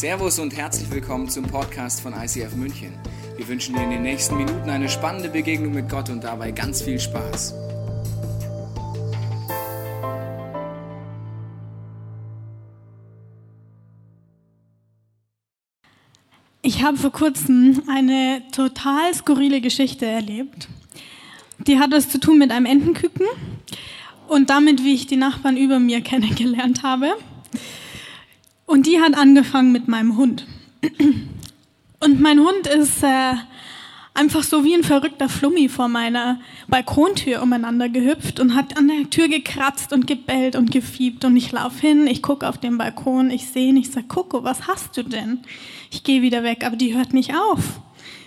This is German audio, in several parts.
Servus und herzlich willkommen zum Podcast von ICF München. Wir wünschen dir in den nächsten Minuten eine spannende Begegnung mit Gott und dabei ganz viel Spaß. Ich habe vor kurzem eine total skurrile Geschichte erlebt. Die hat was zu tun mit einem Entenküken und damit, wie ich die Nachbarn über mir kennengelernt habe. Und die hat angefangen mit meinem Hund. Und mein Hund ist äh, einfach so wie ein verrückter Flummi vor meiner Balkontür umeinander gehüpft und hat an der Tür gekratzt und gebellt und gefiebt. Und ich laufe hin, ich gucke auf den Balkon, ich sehe ihn, ich sage, Coco, was hast du denn? Ich gehe wieder weg, aber die hört nicht auf.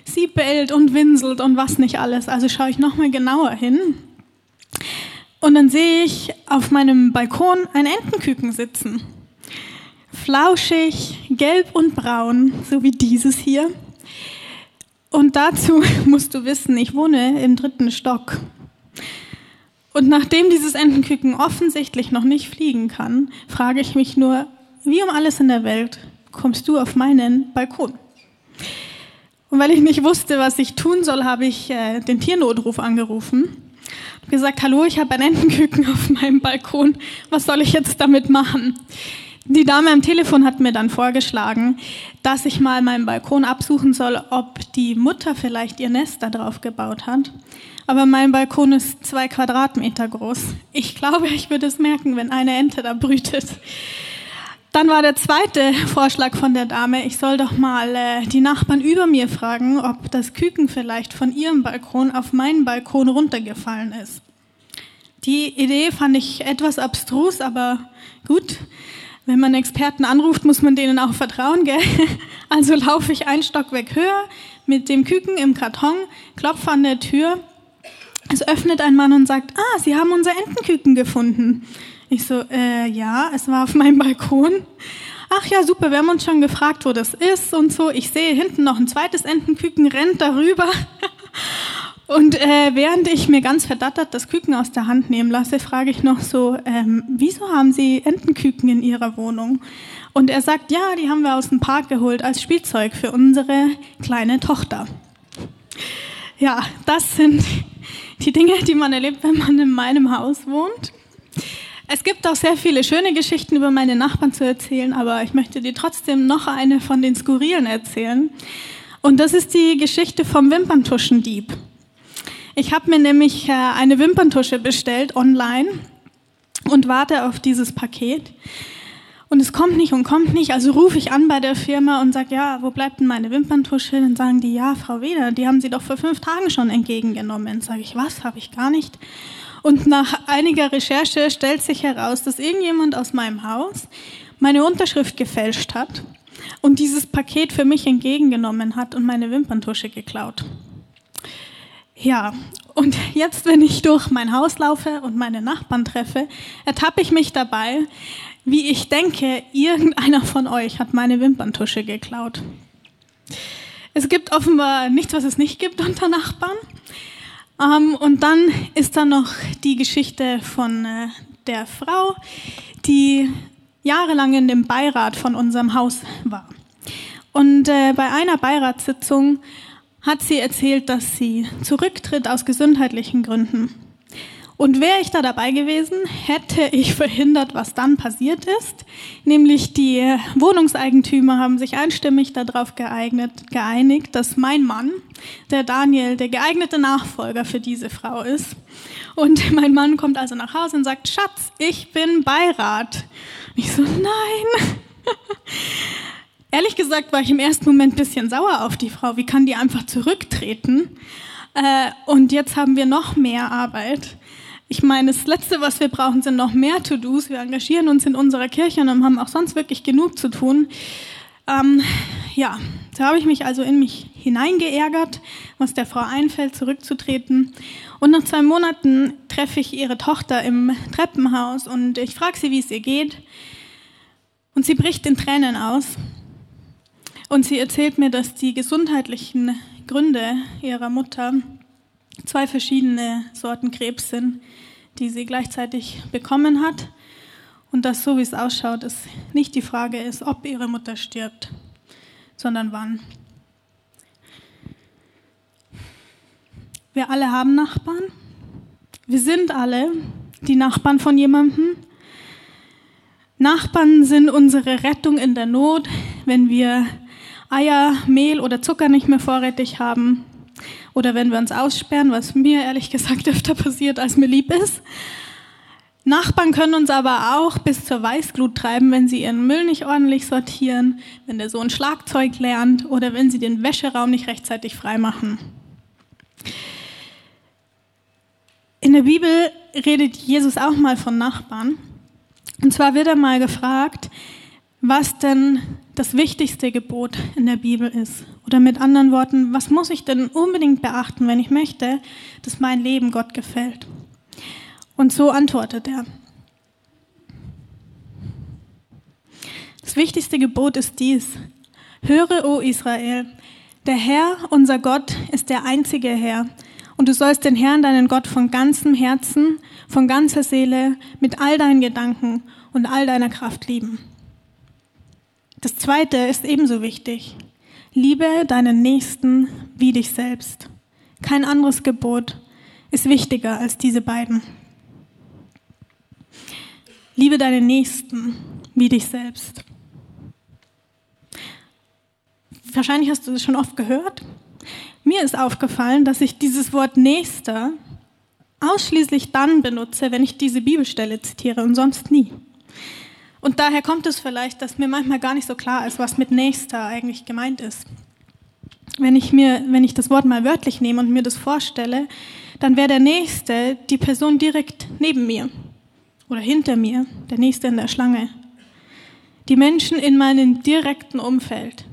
Sie bellt und winselt und was nicht alles. Also schaue ich nochmal genauer hin. Und dann sehe ich auf meinem Balkon ein Entenküken sitzen flauschig, gelb und braun, so wie dieses hier. Und dazu musst du wissen, ich wohne im dritten Stock. Und nachdem dieses Entenküken offensichtlich noch nicht fliegen kann, frage ich mich nur, wie um alles in der Welt kommst du auf meinen Balkon? Und weil ich nicht wusste, was ich tun soll, habe ich äh, den Tiernotruf angerufen. und gesagt, hallo, ich habe ein Entenküken auf meinem Balkon. Was soll ich jetzt damit machen? Die Dame am Telefon hat mir dann vorgeschlagen, dass ich mal meinen Balkon absuchen soll, ob die Mutter vielleicht ihr Nest da drauf gebaut hat. Aber mein Balkon ist zwei Quadratmeter groß. Ich glaube, ich würde es merken, wenn eine Ente da brütet. Dann war der zweite Vorschlag von der Dame, ich soll doch mal äh, die Nachbarn über mir fragen, ob das Küken vielleicht von ihrem Balkon auf meinen Balkon runtergefallen ist. Die Idee fand ich etwas abstrus, aber gut. Wenn man Experten anruft, muss man denen auch vertrauen, gell? Also laufe ich ein Stockwerk höher mit dem Küken im Karton, klopfe an der Tür. Es öffnet ein Mann und sagt, ah, Sie haben unser Entenküken gefunden. Ich so, äh, ja, es war auf meinem Balkon. Ach ja, super, wir haben uns schon gefragt, wo das ist und so. Ich sehe hinten noch ein zweites Entenküken, rennt darüber. Und äh, während ich mir ganz verdattert das Küken aus der Hand nehmen lasse, frage ich noch so, ähm, wieso haben Sie Entenküken in Ihrer Wohnung? Und er sagt, ja, die haben wir aus dem Park geholt als Spielzeug für unsere kleine Tochter. Ja, das sind die Dinge, die man erlebt, wenn man in meinem Haus wohnt. Es gibt auch sehr viele schöne Geschichten über meine Nachbarn zu erzählen, aber ich möchte dir trotzdem noch eine von den Skurrilen erzählen. Und das ist die Geschichte vom Wimperntuschendieb. Ich habe mir nämlich äh, eine Wimperntusche bestellt online und warte auf dieses Paket. Und es kommt nicht und kommt nicht. Also rufe ich an bei der Firma und sage, ja, wo bleibt denn meine Wimperntusche? Dann sagen die, ja, Frau Weder, die haben Sie doch vor fünf Tagen schon entgegengenommen. Sage ich, was? Habe ich gar nicht. Und nach einiger Recherche stellt sich heraus, dass irgendjemand aus meinem Haus meine Unterschrift gefälscht hat und dieses Paket für mich entgegengenommen hat und meine Wimperntusche geklaut. Ja, und jetzt, wenn ich durch mein Haus laufe und meine Nachbarn treffe, ertappe ich mich dabei, wie ich denke, irgendeiner von euch hat meine Wimperntusche geklaut. Es gibt offenbar nichts, was es nicht gibt unter Nachbarn. Ähm, und dann ist da noch die Geschichte von äh, der Frau, die jahrelang in dem Beirat von unserem Haus war. Und äh, bei einer Beiratssitzung hat sie erzählt, dass sie zurücktritt aus gesundheitlichen Gründen. Und wäre ich da dabei gewesen, hätte ich verhindert, was dann passiert ist. Nämlich die Wohnungseigentümer haben sich einstimmig darauf geeignet, geeinigt, dass mein Mann, der Daniel, der geeignete Nachfolger für diese Frau ist. Und mein Mann kommt also nach Hause und sagt, Schatz, ich bin Beirat. Und ich so, nein. Ehrlich gesagt war ich im ersten Moment ein bisschen sauer auf die Frau. Wie kann die einfach zurücktreten? Äh, und jetzt haben wir noch mehr Arbeit. Ich meine, das Letzte, was wir brauchen, sind noch mehr To-Dos. Wir engagieren uns in unserer Kirche und haben auch sonst wirklich genug zu tun. Ähm, ja, da habe ich mich also in mich hineingeärgert, was der Frau einfällt, zurückzutreten. Und nach zwei Monaten treffe ich ihre Tochter im Treppenhaus und ich frage sie, wie es ihr geht. Und sie bricht in Tränen aus und sie erzählt mir, dass die gesundheitlichen Gründe ihrer Mutter zwei verschiedene Sorten Krebs sind, die sie gleichzeitig bekommen hat. Und dass so wie es ausschaut, es nicht die Frage ist, ob ihre Mutter stirbt, sondern wann. Wir alle haben Nachbarn. Wir sind alle die Nachbarn von jemandem. Nachbarn sind unsere Rettung in der Not, wenn wir Eier, Mehl oder Zucker nicht mehr vorrätig haben oder wenn wir uns aussperren, was mir ehrlich gesagt öfter passiert, als mir lieb ist. Nachbarn können uns aber auch bis zur Weißglut treiben, wenn sie ihren Müll nicht ordentlich sortieren, wenn der Sohn Schlagzeug lernt oder wenn sie den Wäscheraum nicht rechtzeitig freimachen. In der Bibel redet Jesus auch mal von Nachbarn. Und zwar wird er mal gefragt, was denn das wichtigste Gebot in der Bibel ist. Oder mit anderen Worten, was muss ich denn unbedingt beachten, wenn ich möchte, dass mein Leben Gott gefällt? Und so antwortet er. Das wichtigste Gebot ist dies. Höre, o Israel, der Herr, unser Gott, ist der einzige Herr. Und du sollst den Herrn, deinen Gott, von ganzem Herzen, von ganzer Seele, mit all deinen Gedanken und all deiner Kraft lieben. Das zweite ist ebenso wichtig. Liebe deinen Nächsten wie dich selbst. Kein anderes Gebot ist wichtiger als diese beiden. Liebe deinen Nächsten wie dich selbst. Wahrscheinlich hast du es schon oft gehört. Mir ist aufgefallen, dass ich dieses Wort Nächster ausschließlich dann benutze, wenn ich diese Bibelstelle zitiere und sonst nie. Und daher kommt es vielleicht, dass mir manchmal gar nicht so klar ist, was mit Nächster eigentlich gemeint ist. Wenn ich mir, wenn ich das Wort mal wörtlich nehme und mir das vorstelle, dann wäre der Nächste die Person direkt neben mir oder hinter mir, der Nächste in der Schlange. Die Menschen in meinem direkten Umfeld.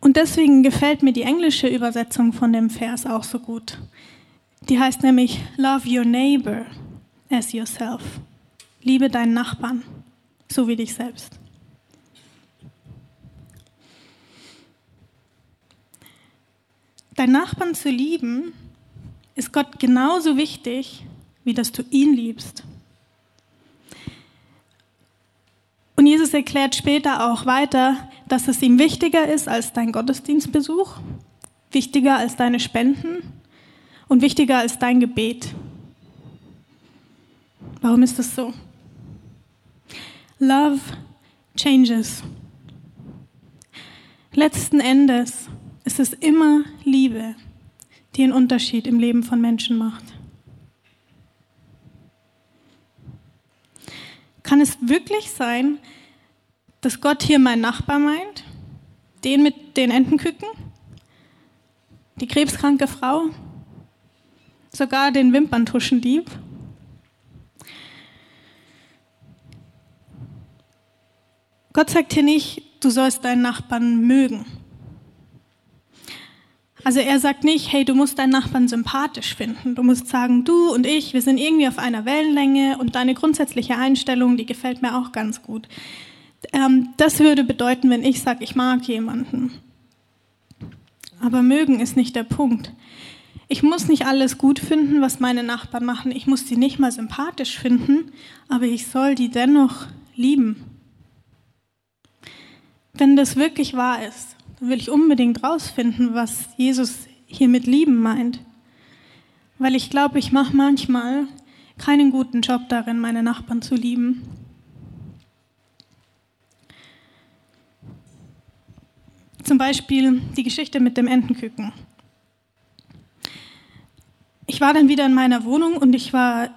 Und deswegen gefällt mir die englische Übersetzung von dem Vers auch so gut. Die heißt nämlich Love your neighbor as yourself. Liebe deinen Nachbarn, so wie dich selbst. Deinen Nachbarn zu lieben, ist Gott genauso wichtig, wie dass du ihn liebst. Und Jesus erklärt später auch weiter, dass es ihm wichtiger ist als dein Gottesdienstbesuch, wichtiger als deine Spenden und wichtiger als dein Gebet. Warum ist das so? Love changes. Letzten Endes ist es immer Liebe, die einen Unterschied im Leben von Menschen macht. Kann es wirklich sein, dass Gott hier meinen Nachbar meint? Den mit den Entenküken? Die krebskranke Frau? Sogar den Wimperntuschendieb? Gott sagt hier nicht, du sollst deinen Nachbarn mögen. Also er sagt nicht, hey, du musst deinen Nachbarn sympathisch finden. Du musst sagen, du und ich, wir sind irgendwie auf einer Wellenlänge und deine grundsätzliche Einstellung, die gefällt mir auch ganz gut. Ähm, das würde bedeuten, wenn ich sage, ich mag jemanden. Aber mögen ist nicht der Punkt. Ich muss nicht alles gut finden, was meine Nachbarn machen. Ich muss sie nicht mal sympathisch finden, aber ich soll die dennoch lieben. Wenn das wirklich wahr ist, dann will ich unbedingt rausfinden, was Jesus hier mit lieben meint. Weil ich glaube, ich mache manchmal keinen guten Job darin, meine Nachbarn zu lieben. Zum Beispiel die Geschichte mit dem Entenküken. Ich war dann wieder in meiner Wohnung und ich war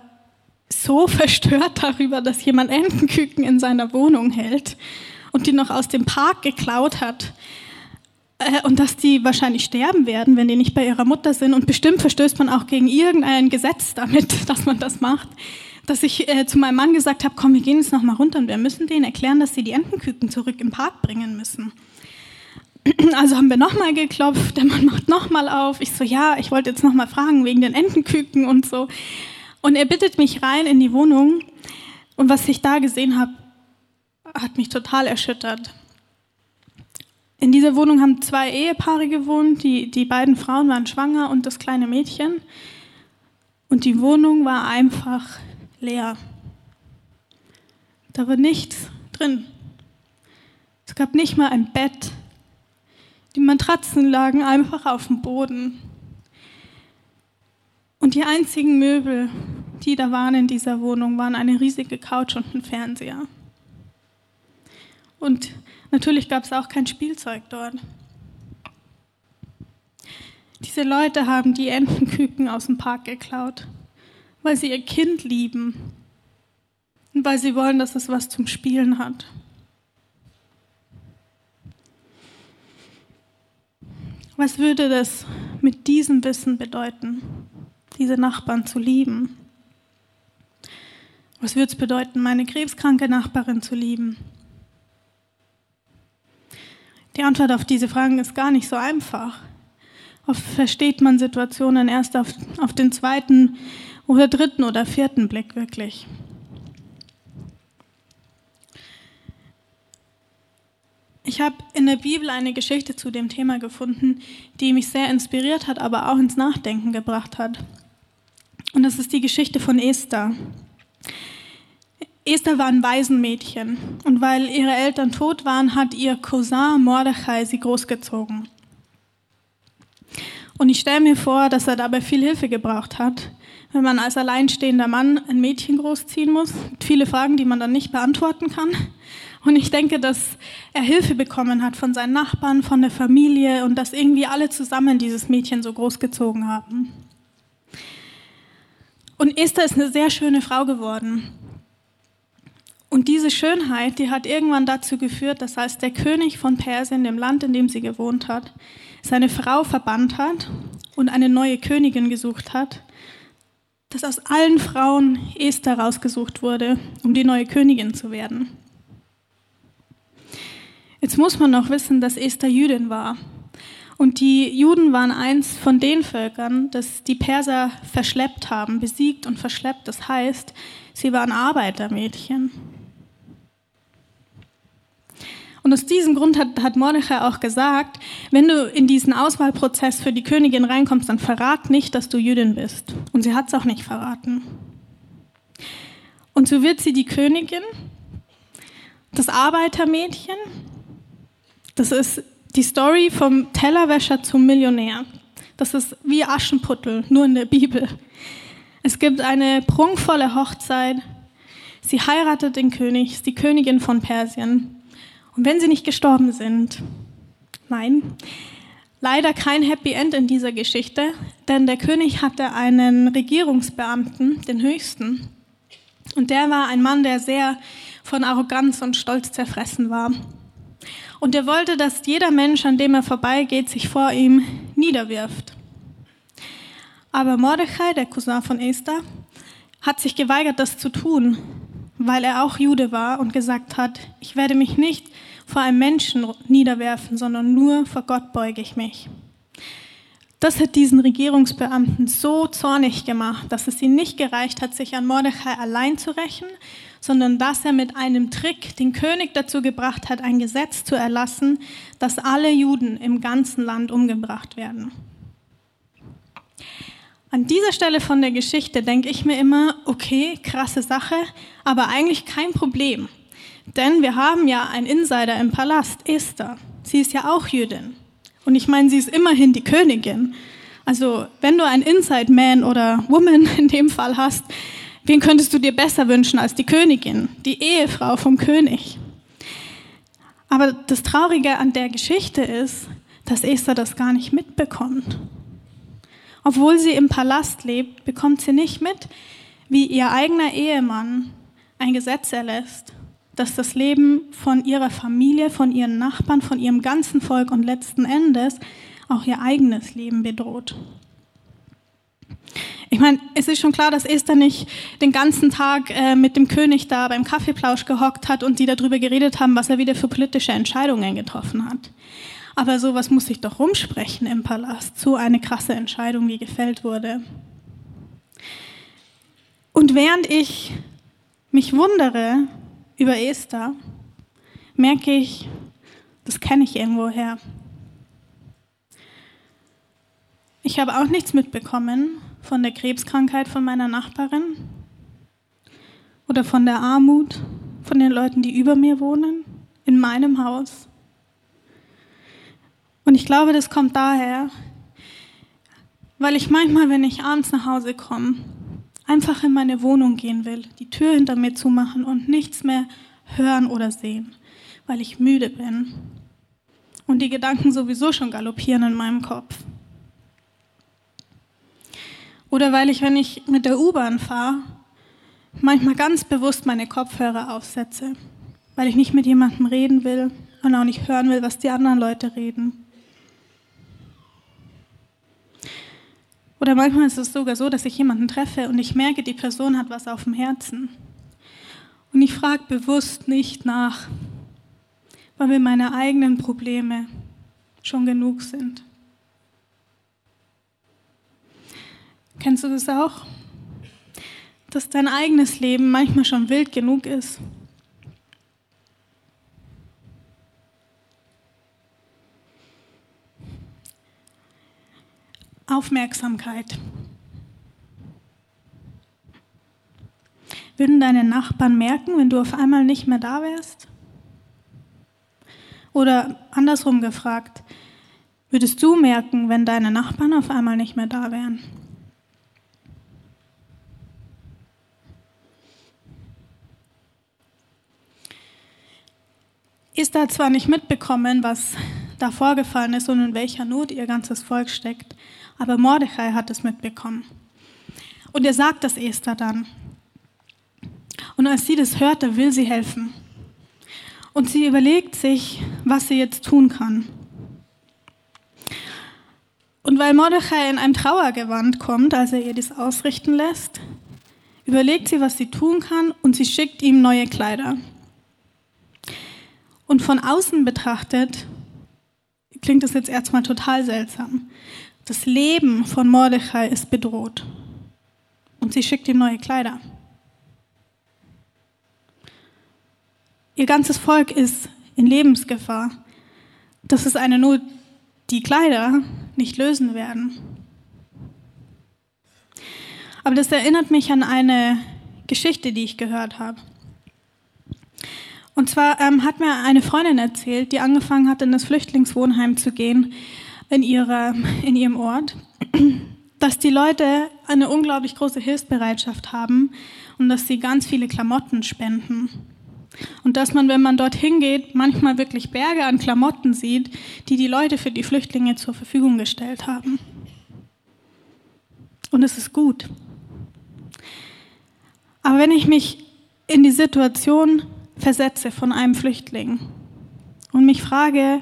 so verstört darüber, dass jemand Entenküken in seiner Wohnung hält und die noch aus dem Park geklaut hat. Äh, und dass die wahrscheinlich sterben werden, wenn die nicht bei ihrer Mutter sind. Und bestimmt verstößt man auch gegen irgendein Gesetz damit, dass man das macht. Dass ich äh, zu meinem Mann gesagt habe, komm, wir gehen jetzt noch mal runter und wir müssen denen erklären, dass sie die Entenküken zurück im Park bringen müssen. Also haben wir nochmal geklopft, der Mann macht nochmal auf. Ich so, ja, ich wollte jetzt nochmal fragen wegen den Entenküken und so. Und er bittet mich rein in die Wohnung. Und was ich da gesehen habe, hat mich total erschüttert. In dieser Wohnung haben zwei Ehepaare gewohnt, die, die beiden Frauen waren schwanger und das kleine Mädchen. Und die Wohnung war einfach leer. Da war nichts drin. Es gab nicht mal ein Bett. Die Matratzen lagen einfach auf dem Boden. Und die einzigen Möbel, die da waren in dieser Wohnung, waren eine riesige Couch und ein Fernseher. Und natürlich gab es auch kein Spielzeug dort. Diese Leute haben die Entenküken aus dem Park geklaut, weil sie ihr Kind lieben und weil sie wollen, dass es was zum Spielen hat. Was würde das mit diesem Wissen bedeuten, diese Nachbarn zu lieben? Was würde es bedeuten, meine krebskranke Nachbarin zu lieben? Die Antwort auf diese Fragen ist gar nicht so einfach. Oft versteht man Situationen erst auf, auf den zweiten oder dritten oder vierten Blick wirklich. Ich habe in der Bibel eine Geschichte zu dem Thema gefunden, die mich sehr inspiriert hat, aber auch ins Nachdenken gebracht hat. Und das ist die Geschichte von Esther. Esther war ein Waisenmädchen und weil ihre Eltern tot waren, hat ihr Cousin Mordechai sie großgezogen. Und ich stelle mir vor, dass er dabei viel Hilfe gebraucht hat, wenn man als alleinstehender Mann ein Mädchen großziehen muss. Viele Fragen, die man dann nicht beantworten kann. Und ich denke, dass er Hilfe bekommen hat von seinen Nachbarn, von der Familie und dass irgendwie alle zusammen dieses Mädchen so großgezogen haben. Und Esther ist eine sehr schöne Frau geworden. Und diese Schönheit, die hat irgendwann dazu geführt, dass als der König von Persien, dem Land, in dem sie gewohnt hat, seine Frau verbannt hat und eine neue Königin gesucht hat, dass aus allen Frauen Esther rausgesucht wurde, um die neue Königin zu werden. Jetzt muss man noch wissen, dass Esther Jüdin war. Und die Juden waren eins von den Völkern, das die Perser verschleppt haben, besiegt und verschleppt. Das heißt, sie waren Arbeitermädchen. Und aus diesem Grund hat, hat Mordechai auch gesagt, wenn du in diesen Auswahlprozess für die Königin reinkommst, dann verrat nicht, dass du Jüdin bist. Und sie hat es auch nicht verraten. Und so wird sie die Königin, das Arbeitermädchen. Das ist die Story vom Tellerwäscher zum Millionär. Das ist wie Aschenputtel, nur in der Bibel. Es gibt eine prunkvolle Hochzeit. Sie heiratet den König, ist die Königin von Persien. Und wenn sie nicht gestorben sind, nein, leider kein Happy End in dieser Geschichte, denn der König hatte einen Regierungsbeamten, den höchsten, und der war ein Mann, der sehr von Arroganz und Stolz zerfressen war. Und er wollte, dass jeder Mensch, an dem er vorbeigeht, sich vor ihm niederwirft. Aber Mordechai, der Cousin von Esther, hat sich geweigert, das zu tun, weil er auch Jude war und gesagt hat, ich werde mich nicht vor einem Menschen niederwerfen, sondern nur vor Gott beuge ich mich. Das hat diesen Regierungsbeamten so zornig gemacht, dass es ihm nicht gereicht hat, sich an Mordechai allein zu rächen, sondern dass er mit einem Trick den König dazu gebracht hat, ein Gesetz zu erlassen, dass alle Juden im ganzen Land umgebracht werden. An dieser Stelle von der Geschichte denke ich mir immer, okay, krasse Sache, aber eigentlich kein Problem. Denn wir haben ja einen Insider im Palast, Esther. Sie ist ja auch Jüdin. Und ich meine, sie ist immerhin die Königin. Also, wenn du einen Inside Man oder Woman in dem Fall hast, wen könntest du dir besser wünschen als die Königin, die Ehefrau vom König? Aber das Traurige an der Geschichte ist, dass Esther das gar nicht mitbekommt. Obwohl sie im Palast lebt, bekommt sie nicht mit, wie ihr eigener Ehemann ein Gesetz erlässt, das das Leben von ihrer Familie, von ihren Nachbarn, von ihrem ganzen Volk und letzten Endes auch ihr eigenes Leben bedroht. Ich meine, es ist schon klar, dass Esther nicht den ganzen Tag äh, mit dem König da beim Kaffeeplausch gehockt hat und die darüber geredet haben, was er wieder für politische Entscheidungen getroffen hat. Aber sowas muss sich doch rumsprechen im Palast. So eine krasse Entscheidung, die gefällt wurde. Und während ich mich wundere über Esther, merke ich, das kenne ich irgendwoher. Ich habe auch nichts mitbekommen von der Krebskrankheit von meiner Nachbarin oder von der Armut von den Leuten, die über mir wohnen. in meinem Haus. Und ich glaube, das kommt daher, weil ich manchmal, wenn ich abends nach Hause komme, einfach in meine Wohnung gehen will, die Tür hinter mir zumachen und nichts mehr hören oder sehen, weil ich müde bin und die Gedanken sowieso schon galoppieren in meinem Kopf. Oder weil ich, wenn ich mit der U-Bahn fahre, manchmal ganz bewusst meine Kopfhörer aufsetze, weil ich nicht mit jemandem reden will und auch nicht hören will, was die anderen Leute reden. Oder manchmal ist es sogar so, dass ich jemanden treffe und ich merke, die Person hat was auf dem Herzen. Und ich frage bewusst nicht nach, weil mir meine eigenen Probleme schon genug sind. Kennst du das auch? Dass dein eigenes Leben manchmal schon wild genug ist. Aufmerksamkeit. Würden deine Nachbarn merken, wenn du auf einmal nicht mehr da wärst? Oder andersrum gefragt, würdest du merken, wenn deine Nachbarn auf einmal nicht mehr da wären? Ist da zwar nicht mitbekommen, was da vorgefallen ist und in welcher Not ihr ganzes Volk steckt, aber Mordechai hat es mitbekommen. Und er sagt das Esther dann. Und als sie das hört, da will sie helfen. Und sie überlegt sich, was sie jetzt tun kann. Und weil Mordechai in einem Trauergewand kommt, als er ihr das ausrichten lässt, überlegt sie, was sie tun kann und sie schickt ihm neue Kleider. Und von außen betrachtet klingt das jetzt erstmal total seltsam. Das Leben von Mordechai ist bedroht. Und sie schickt ihm neue Kleider. Ihr ganzes Volk ist in Lebensgefahr. Das ist eine Not, die Kleider nicht lösen werden. Aber das erinnert mich an eine Geschichte, die ich gehört habe. Und zwar ähm, hat mir eine Freundin erzählt, die angefangen hat, in das Flüchtlingswohnheim zu gehen in, ihrer, in ihrem Ort, dass die Leute eine unglaublich große Hilfsbereitschaft haben und dass sie ganz viele Klamotten spenden. Und dass man, wenn man dorthin geht, manchmal wirklich Berge an Klamotten sieht, die die Leute für die Flüchtlinge zur Verfügung gestellt haben. Und es ist gut. Aber wenn ich mich in die Situation versetze von einem Flüchtling und mich frage,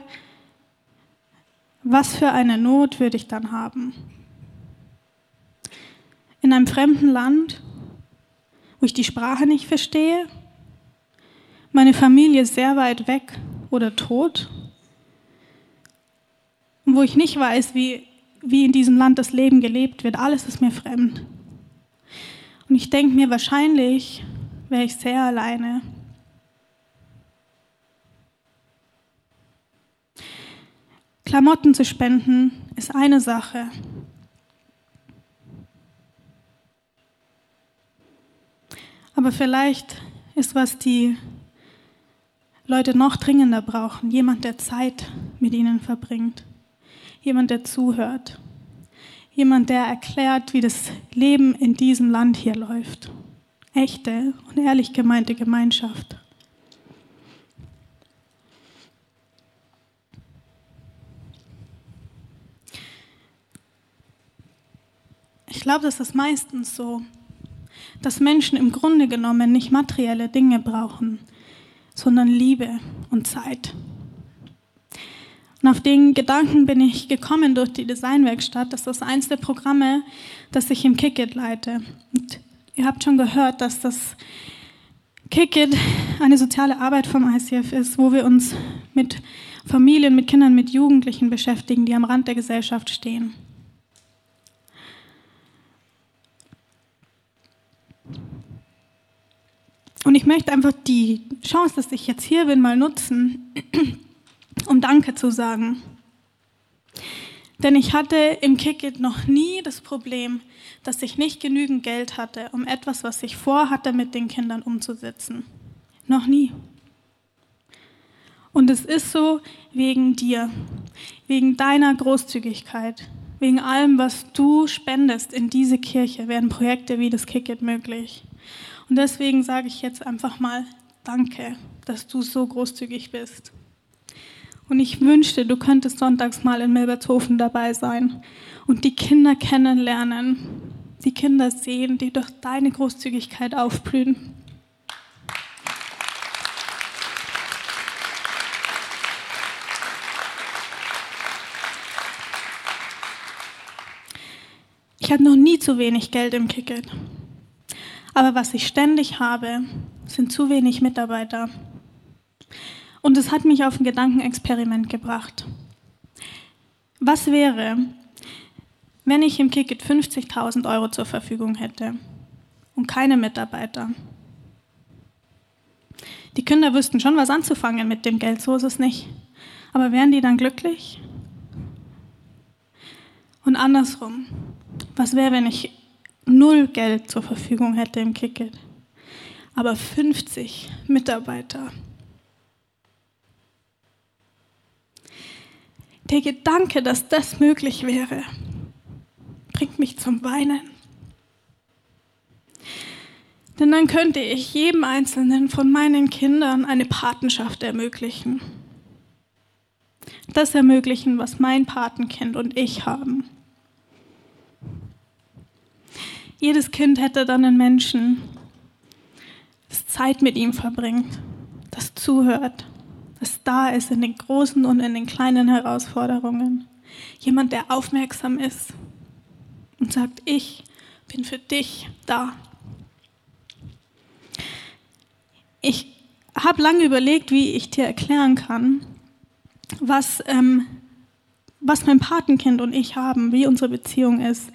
was für eine Not würde ich dann haben? In einem fremden Land, wo ich die Sprache nicht verstehe, meine Familie sehr weit weg oder tot wo ich nicht weiß, wie, wie in diesem Land das Leben gelebt wird. Alles ist mir fremd. Und ich denke mir, wahrscheinlich wäre ich sehr alleine. Klamotten zu spenden ist eine Sache. Aber vielleicht ist, was die Leute noch dringender brauchen, jemand, der Zeit mit ihnen verbringt, jemand, der zuhört, jemand, der erklärt, wie das Leben in diesem Land hier läuft. Echte und ehrlich gemeinte Gemeinschaft. Ich glaube, das ist meistens so, dass Menschen im Grunde genommen nicht materielle Dinge brauchen, sondern Liebe und Zeit. Und auf den Gedanken bin ich gekommen durch die Designwerkstatt. Das ist eins der Programme, das ich im Kickit leite. Und ihr habt schon gehört, dass das Kickit eine soziale Arbeit vom ICF ist, wo wir uns mit Familien, mit Kindern, mit Jugendlichen beschäftigen, die am Rand der Gesellschaft stehen. Und ich möchte einfach die Chance, dass ich jetzt hier bin, mal nutzen, um Danke zu sagen. Denn ich hatte im Kickit noch nie das Problem, dass ich nicht genügend Geld hatte, um etwas, was ich vorhatte, mit den Kindern umzusetzen. Noch nie. Und es ist so wegen dir, wegen deiner Großzügigkeit, wegen allem, was du spendest in diese Kirche, werden Projekte wie das Kick It möglich. Und deswegen sage ich jetzt einfach mal Danke, dass du so großzügig bist. Und ich wünschte, du könntest sonntags mal in Milbertshofen dabei sein und die Kinder kennenlernen, die Kinder sehen, die durch deine Großzügigkeit aufblühen. Ich hatte noch nie zu wenig Geld im Kicket. Aber was ich ständig habe, sind zu wenig Mitarbeiter. Und es hat mich auf ein Gedankenexperiment gebracht. Was wäre, wenn ich im Kicket 50.000 Euro zur Verfügung hätte und keine Mitarbeiter? Die Kinder wüssten schon, was anzufangen mit dem Geld, so ist es nicht. Aber wären die dann glücklich? Und andersrum, was wäre, wenn ich null Geld zur Verfügung hätte im Kicket, aber 50 Mitarbeiter? Der Gedanke, dass das möglich wäre, bringt mich zum Weinen. Denn dann könnte ich jedem einzelnen von meinen Kindern eine Patenschaft ermöglichen. Das ermöglichen, was mein Patenkind und ich haben. Jedes Kind hätte dann einen Menschen, das Zeit mit ihm verbringt, das zuhört, das da ist in den großen und in den kleinen Herausforderungen. Jemand, der aufmerksam ist und sagt, ich bin für dich da. Ich habe lange überlegt, wie ich dir erklären kann, was, ähm, was mein Patenkind und ich haben, wie unsere Beziehung ist.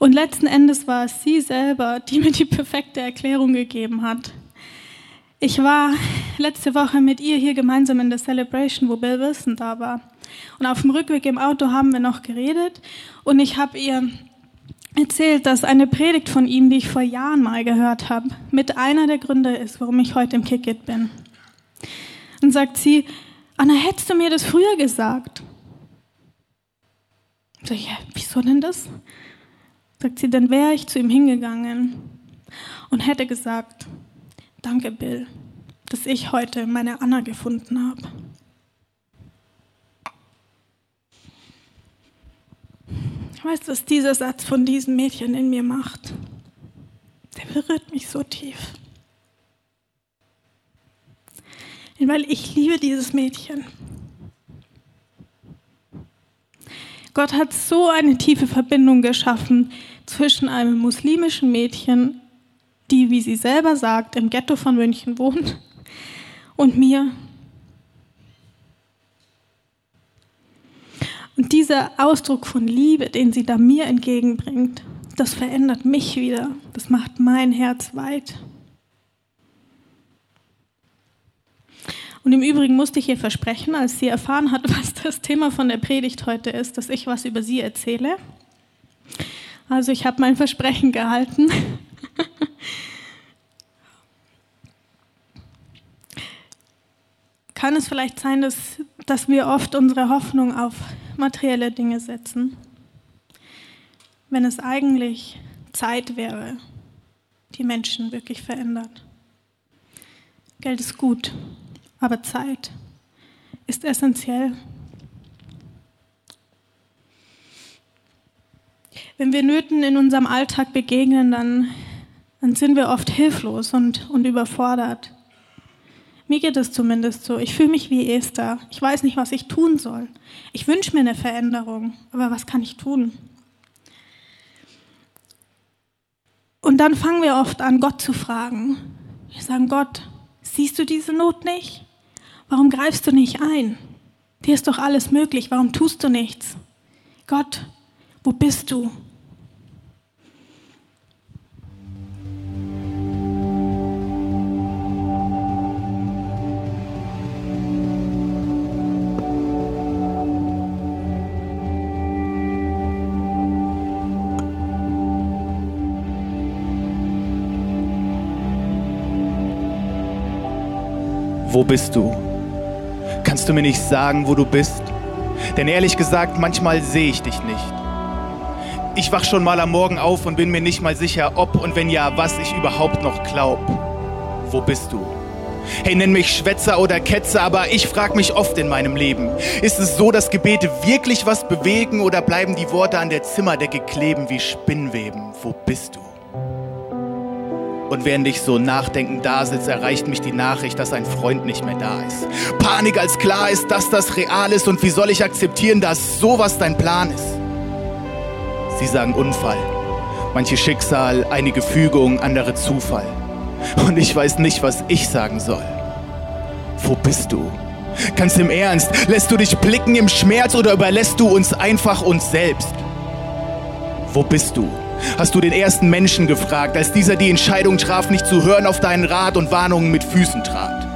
Und letzten Endes war es sie selber, die mir die perfekte Erklärung gegeben hat. Ich war letzte Woche mit ihr hier gemeinsam in der Celebration, wo Bill Wilson da war. Und auf dem Rückweg im Auto haben wir noch geredet und ich habe ihr erzählt, dass eine Predigt von ihm, die ich vor Jahren mal gehört habe, mit einer der Gründe ist, warum ich heute im Kickit bin. Und sagt sie, Anna, hättest du mir das früher gesagt? Sag ich, ja, wieso denn das? Sagt sie, dann wäre ich zu ihm hingegangen und hätte gesagt, danke Bill, dass ich heute meine Anna gefunden habe. Ich weiß, was dieser Satz von diesem Mädchen in mir macht. Der berührt mich so tief. Weil ich liebe dieses Mädchen. Gott hat so eine tiefe Verbindung geschaffen zwischen einem muslimischen Mädchen, die, wie sie selber sagt, im Ghetto von München wohnt, und mir. Und dieser Ausdruck von Liebe, den sie da mir entgegenbringt, das verändert mich wieder. Das macht mein Herz weit. Und im Übrigen musste ich ihr versprechen, als sie erfahren hat, was das Thema von der Predigt heute ist, dass ich was über sie erzähle. Also ich habe mein Versprechen gehalten. Kann es vielleicht sein, dass, dass wir oft unsere Hoffnung auf materielle Dinge setzen, wenn es eigentlich Zeit wäre, die Menschen wirklich verändert? Geld ist gut, aber Zeit ist essentiell. Wenn wir Nöten in unserem Alltag begegnen, dann, dann sind wir oft hilflos und, und überfordert. Mir geht es zumindest so. Ich fühle mich wie Esther. Ich weiß nicht, was ich tun soll. Ich wünsche mir eine Veränderung, aber was kann ich tun? Und dann fangen wir oft an, Gott zu fragen. Wir sagen, Gott, siehst du diese Not nicht? Warum greifst du nicht ein? Dir ist doch alles möglich. Warum tust du nichts? Gott, wo bist du? Wo bist du? Kannst du mir nicht sagen, wo du bist? Denn ehrlich gesagt, manchmal sehe ich dich nicht. Ich wach schon mal am Morgen auf und bin mir nicht mal sicher, ob und wenn ja, was ich überhaupt noch glaub. Wo bist du? Hey, nenn mich Schwätzer oder Ketzer, aber ich frag mich oft in meinem Leben, ist es so, dass Gebete wirklich was bewegen oder bleiben die Worte an der Zimmerdecke kleben wie Spinnweben? Wo bist du? Und während ich so nachdenkend da sitze, erreicht mich die Nachricht, dass ein Freund nicht mehr da ist. Panik, als klar ist, dass das real ist und wie soll ich akzeptieren, dass sowas dein Plan ist? Sie sagen Unfall, manche Schicksal, einige Fügung, andere Zufall. Und ich weiß nicht, was ich sagen soll. Wo bist du? Ganz im Ernst, lässt du dich blicken im Schmerz oder überlässt du uns einfach uns selbst? Wo bist du? Hast du den ersten Menschen gefragt, als dieser die Entscheidung traf, nicht zu hören auf deinen Rat und Warnungen mit Füßen trat?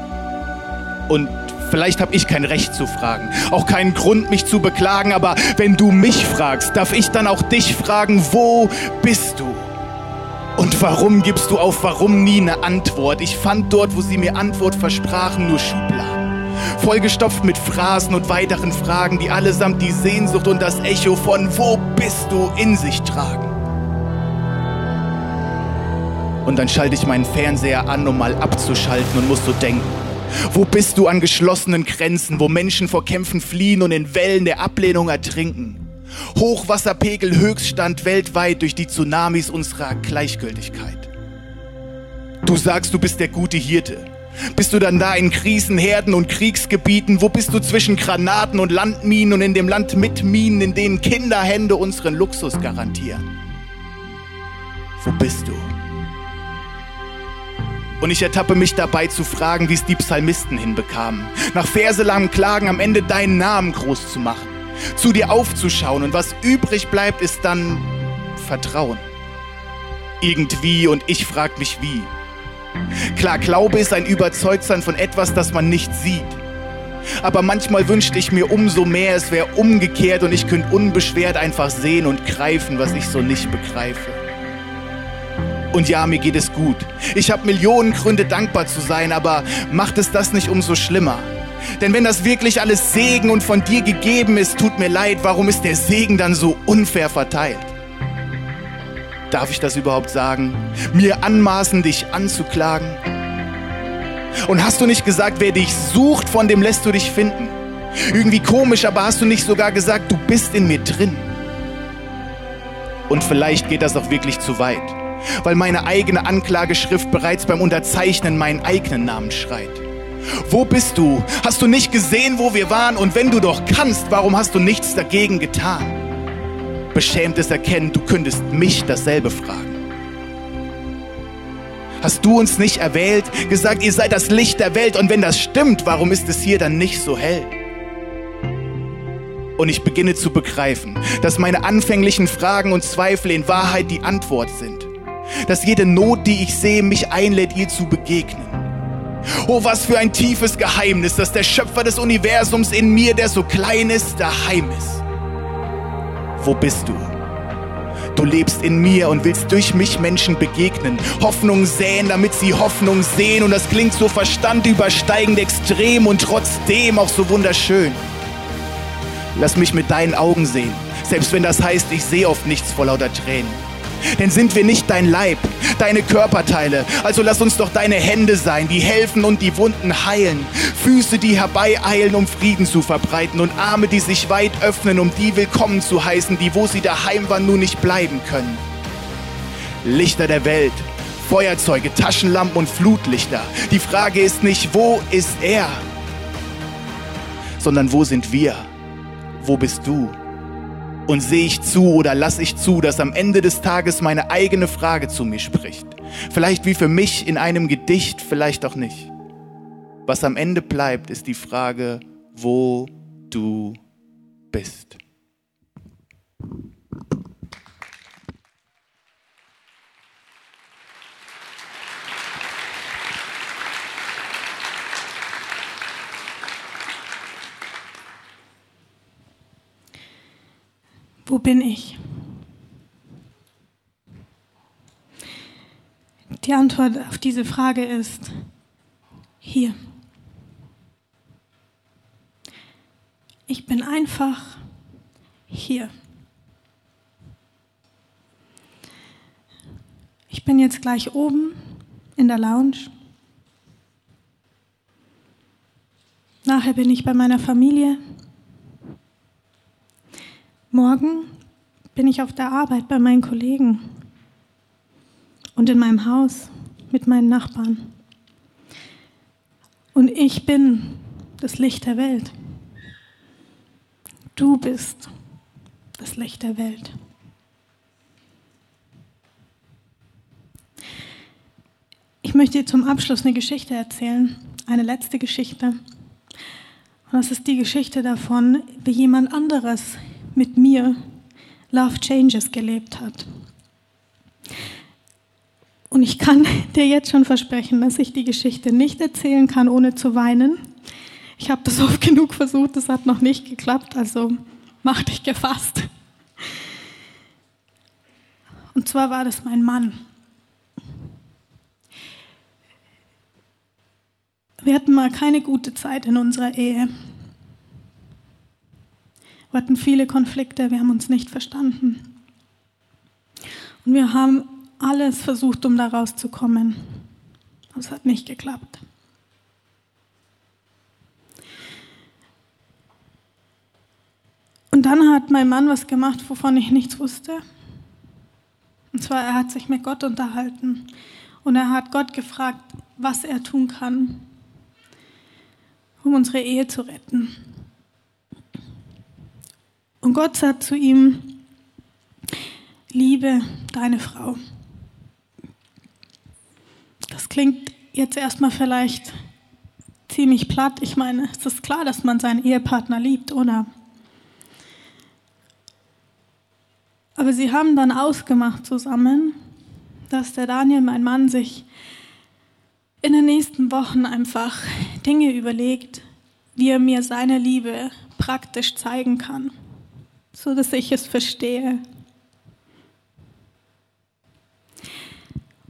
Und vielleicht habe ich kein Recht zu fragen, auch keinen Grund, mich zu beklagen, aber wenn du mich fragst, darf ich dann auch dich fragen, wo bist du? Und warum gibst du auf warum nie eine Antwort? Ich fand dort, wo sie mir Antwort versprachen, nur Schubladen. Vollgestopft mit Phrasen und weiteren Fragen, die allesamt die Sehnsucht und das Echo von Wo bist du in sich tragen. Und dann schalte ich meinen Fernseher an, um mal abzuschalten und muss so denken. Wo bist du an geschlossenen Grenzen, wo Menschen vor Kämpfen fliehen und in Wellen der Ablehnung ertrinken? Hochwasserpegel Höchststand weltweit durch die Tsunamis unserer Gleichgültigkeit. Du sagst, du bist der gute Hirte. Bist du dann da in Krisenherden und Kriegsgebieten? Wo bist du zwischen Granaten und Landminen und in dem Land mit Minen, in denen Kinderhände unseren Luxus garantieren? Wo bist du? Und ich ertappe mich dabei zu fragen, wie es die Psalmisten hinbekamen, nach verselangem Klagen am Ende deinen Namen groß zu machen zu dir aufzuschauen. Und was übrig bleibt, ist dann Vertrauen. Irgendwie und ich frag mich wie. Klar, Glaube ist ein Überzeugtsein von etwas, das man nicht sieht. Aber manchmal wünschte ich mir umso mehr, es wäre umgekehrt und ich könnte unbeschwert einfach sehen und greifen, was ich so nicht begreife. Und ja, mir geht es gut. Ich habe Millionen Gründe dankbar zu sein, aber macht es das nicht umso schlimmer? Denn wenn das wirklich alles Segen und von dir gegeben ist, tut mir leid, warum ist der Segen dann so unfair verteilt? Darf ich das überhaupt sagen? Mir anmaßen, dich anzuklagen? Und hast du nicht gesagt, wer dich sucht, von dem lässt du dich finden? Irgendwie komisch, aber hast du nicht sogar gesagt, du bist in mir drin? Und vielleicht geht das auch wirklich zu weit, weil meine eigene Anklageschrift bereits beim Unterzeichnen meinen eigenen Namen schreit. Wo bist du? Hast du nicht gesehen, wo wir waren? Und wenn du doch kannst, warum hast du nichts dagegen getan? Beschämtes Erkennen, du könntest mich dasselbe fragen. Hast du uns nicht erwählt, gesagt, ihr seid das Licht der Welt und wenn das stimmt, warum ist es hier dann nicht so hell? Und ich beginne zu begreifen, dass meine anfänglichen Fragen und Zweifel in Wahrheit die Antwort sind. Dass jede Not, die ich sehe, mich einlädt, ihr zu begegnen. Oh, was für ein tiefes Geheimnis, dass der Schöpfer des Universums in mir, der so klein ist, daheim ist. Wo bist du? Du lebst in mir und willst durch mich Menschen begegnen, Hoffnung säen, damit sie Hoffnung sehen. Und das klingt so verstandübersteigend extrem und trotzdem auch so wunderschön. Lass mich mit deinen Augen sehen, selbst wenn das heißt, ich sehe oft nichts vor lauter Tränen. Denn sind wir nicht dein Leib, deine Körperteile, also lass uns doch deine Hände sein, die helfen und die Wunden heilen, Füße, die herbeieilen, um Frieden zu verbreiten und Arme, die sich weit öffnen, um die willkommen zu heißen, die, wo sie daheim waren, nun nicht bleiben können. Lichter der Welt, Feuerzeuge, Taschenlampen und Flutlichter. Die Frage ist nicht, wo ist er, sondern wo sind wir? Wo bist du? Und sehe ich zu oder lasse ich zu, dass am Ende des Tages meine eigene Frage zu mir spricht? Vielleicht wie für mich in einem Gedicht, vielleicht auch nicht. Was am Ende bleibt, ist die Frage, wo du bist. Wo bin ich? Die Antwort auf diese Frage ist hier. Ich bin einfach hier. Ich bin jetzt gleich oben in der Lounge. Nachher bin ich bei meiner Familie. Morgen bin ich auf der Arbeit bei meinen Kollegen und in meinem Haus mit meinen Nachbarn. Und ich bin das Licht der Welt. Du bist das Licht der Welt. Ich möchte dir zum Abschluss eine Geschichte erzählen, eine letzte Geschichte. Und das ist die Geschichte davon, wie jemand anderes mit mir Love Changes gelebt hat. Und ich kann dir jetzt schon versprechen, dass ich die Geschichte nicht erzählen kann, ohne zu weinen. Ich habe das oft genug versucht, das hat noch nicht geklappt, also mach dich gefasst. Und zwar war das mein Mann. Wir hatten mal keine gute Zeit in unserer Ehe. Wir hatten viele Konflikte, wir haben uns nicht verstanden. Und wir haben alles versucht, um da rauszukommen. Aber es hat nicht geklappt. Und dann hat mein Mann was gemacht, wovon ich nichts wusste. Und zwar, er hat sich mit Gott unterhalten. Und er hat Gott gefragt, was er tun kann, um unsere Ehe zu retten. Gott sagt zu ihm, liebe deine Frau. Das klingt jetzt erstmal vielleicht ziemlich platt. Ich meine, es ist klar, dass man seinen Ehepartner liebt, oder? Aber sie haben dann ausgemacht zusammen, dass der Daniel, mein Mann, sich in den nächsten Wochen einfach Dinge überlegt, wie er mir seine Liebe praktisch zeigen kann, so dass ich es verstehe.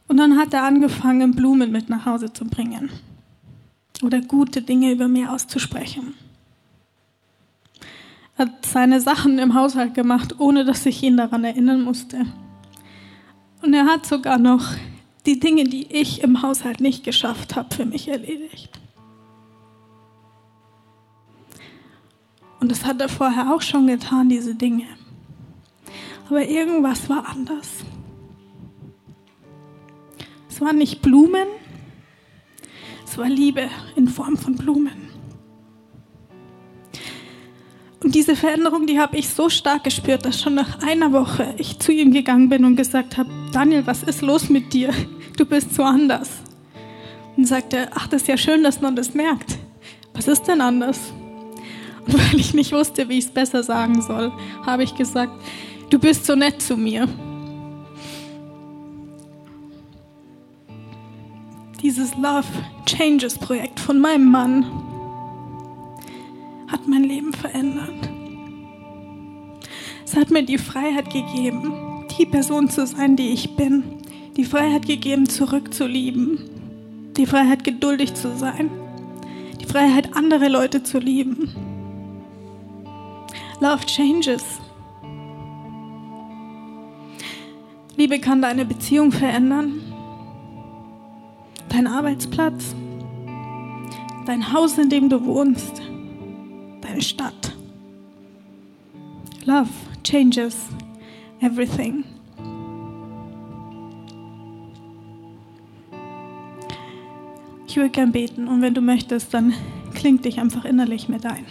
Und dann hat er angefangen, Blumen mit nach Hause zu bringen oder gute Dinge über mir auszusprechen. Er hat seine Sachen im Haushalt gemacht, ohne dass ich ihn daran erinnern musste. Und er hat sogar noch die Dinge, die ich im Haushalt nicht geschafft habe, für mich erledigt. Und das hat er vorher auch schon getan, diese Dinge. Aber irgendwas war anders. Es waren nicht Blumen, es war Liebe in Form von Blumen. Und diese Veränderung, die habe ich so stark gespürt, dass schon nach einer Woche ich zu ihm gegangen bin und gesagt habe, Daniel, was ist los mit dir? Du bist so anders. Und sagte, ach, das ist ja schön, dass man das merkt. Was ist denn anders? Und weil ich nicht wusste, wie ich es besser sagen soll, habe ich gesagt, du bist so nett zu mir. Dieses Love Changes Projekt von meinem Mann hat mein Leben verändert. Es hat mir die Freiheit gegeben, die Person zu sein, die ich bin. Die Freiheit gegeben, zurückzulieben. Die Freiheit, geduldig zu sein. Die Freiheit, andere Leute zu lieben. Love changes. Liebe kann deine Beziehung verändern, dein Arbeitsplatz, dein Haus, in dem du wohnst, deine Stadt. Love changes everything. Ich würde gern beten und wenn du möchtest, dann kling dich einfach innerlich mit ein.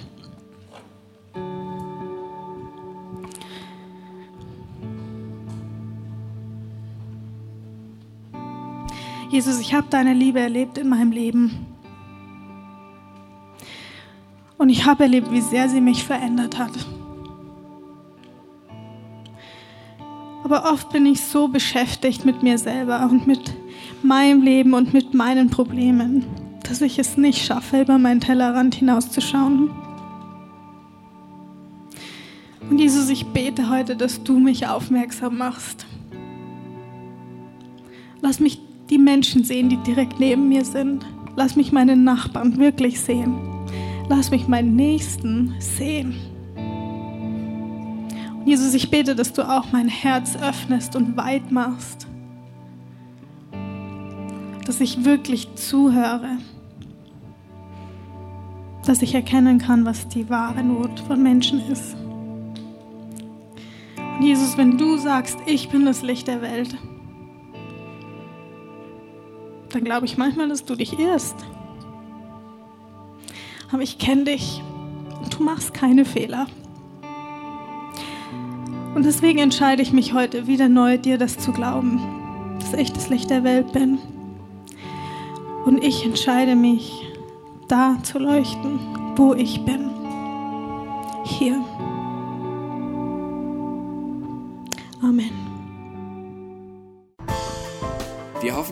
Jesus, ich habe deine Liebe erlebt in meinem Leben. Und ich habe erlebt, wie sehr sie mich verändert hat. Aber oft bin ich so beschäftigt mit mir selber und mit meinem Leben und mit meinen Problemen, dass ich es nicht schaffe, über meinen Tellerrand hinauszuschauen. Und Jesus, ich bete heute, dass du mich aufmerksam machst. Lass mich die Menschen sehen, die direkt neben mir sind. Lass mich meine Nachbarn wirklich sehen. Lass mich meinen Nächsten sehen. Und Jesus, ich bete, dass du auch mein Herz öffnest und weit machst. Dass ich wirklich zuhöre. Dass ich erkennen kann, was die wahre Not von Menschen ist. Und Jesus, wenn du sagst, ich bin das Licht der Welt, dann glaube ich manchmal, dass du dich irrst. Aber ich kenne dich und du machst keine Fehler. Und deswegen entscheide ich mich heute wieder neu, dir das zu glauben, dass ich das Licht der Welt bin. Und ich entscheide mich, da zu leuchten, wo ich bin. Hier.